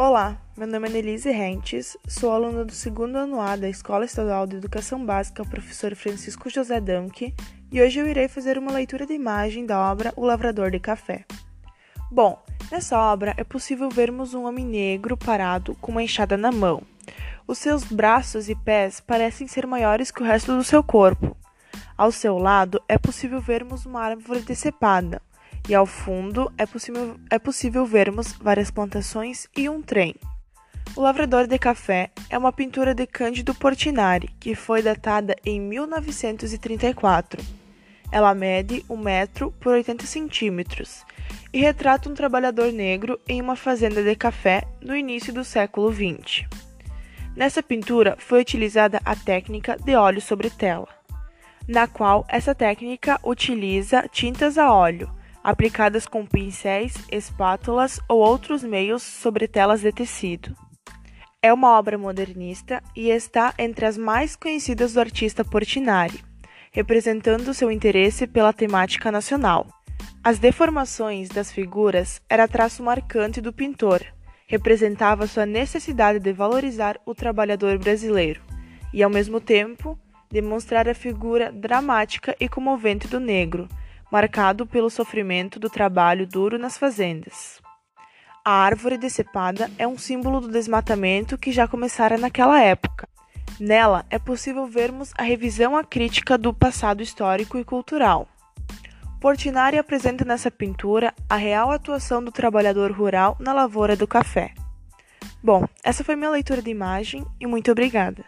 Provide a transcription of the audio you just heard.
Olá, meu nome é Nelise Rentes, sou aluna do segundo ano A da Escola Estadual de Educação Básica Professor Francisco José Danke e hoje eu irei fazer uma leitura de imagem da obra O Lavrador de Café. Bom, nessa obra é possível vermos um homem negro parado com uma enxada na mão. Os seus braços e pés parecem ser maiores que o resto do seu corpo. Ao seu lado é possível vermos uma árvore decepada, e ao fundo é possível, é possível vermos várias plantações e um trem. O Lavrador de Café é uma pintura de Cândido Portinari, que foi datada em 1934. Ela mede 1 metro por 80 centímetros e retrata um trabalhador negro em uma fazenda de café no início do século XX. Nessa pintura foi utilizada a técnica de óleo sobre tela, na qual essa técnica utiliza tintas a óleo aplicadas com pincéis, espátulas ou outros meios sobre telas de tecido. É uma obra modernista e está entre as mais conhecidas do artista Portinari, representando seu interesse pela temática nacional. As deformações das figuras era traço marcante do pintor, representava sua necessidade de valorizar o trabalhador brasileiro e, ao mesmo tempo, demonstrar a figura dramática e comovente do negro, marcado pelo sofrimento do trabalho duro nas fazendas. A árvore decepada é um símbolo do desmatamento que já começara naquela época. Nela é possível vermos a revisão à crítica do passado histórico e cultural. Portinari apresenta nessa pintura a real atuação do trabalhador rural na lavoura do café. Bom, essa foi minha leitura de imagem e muito obrigada.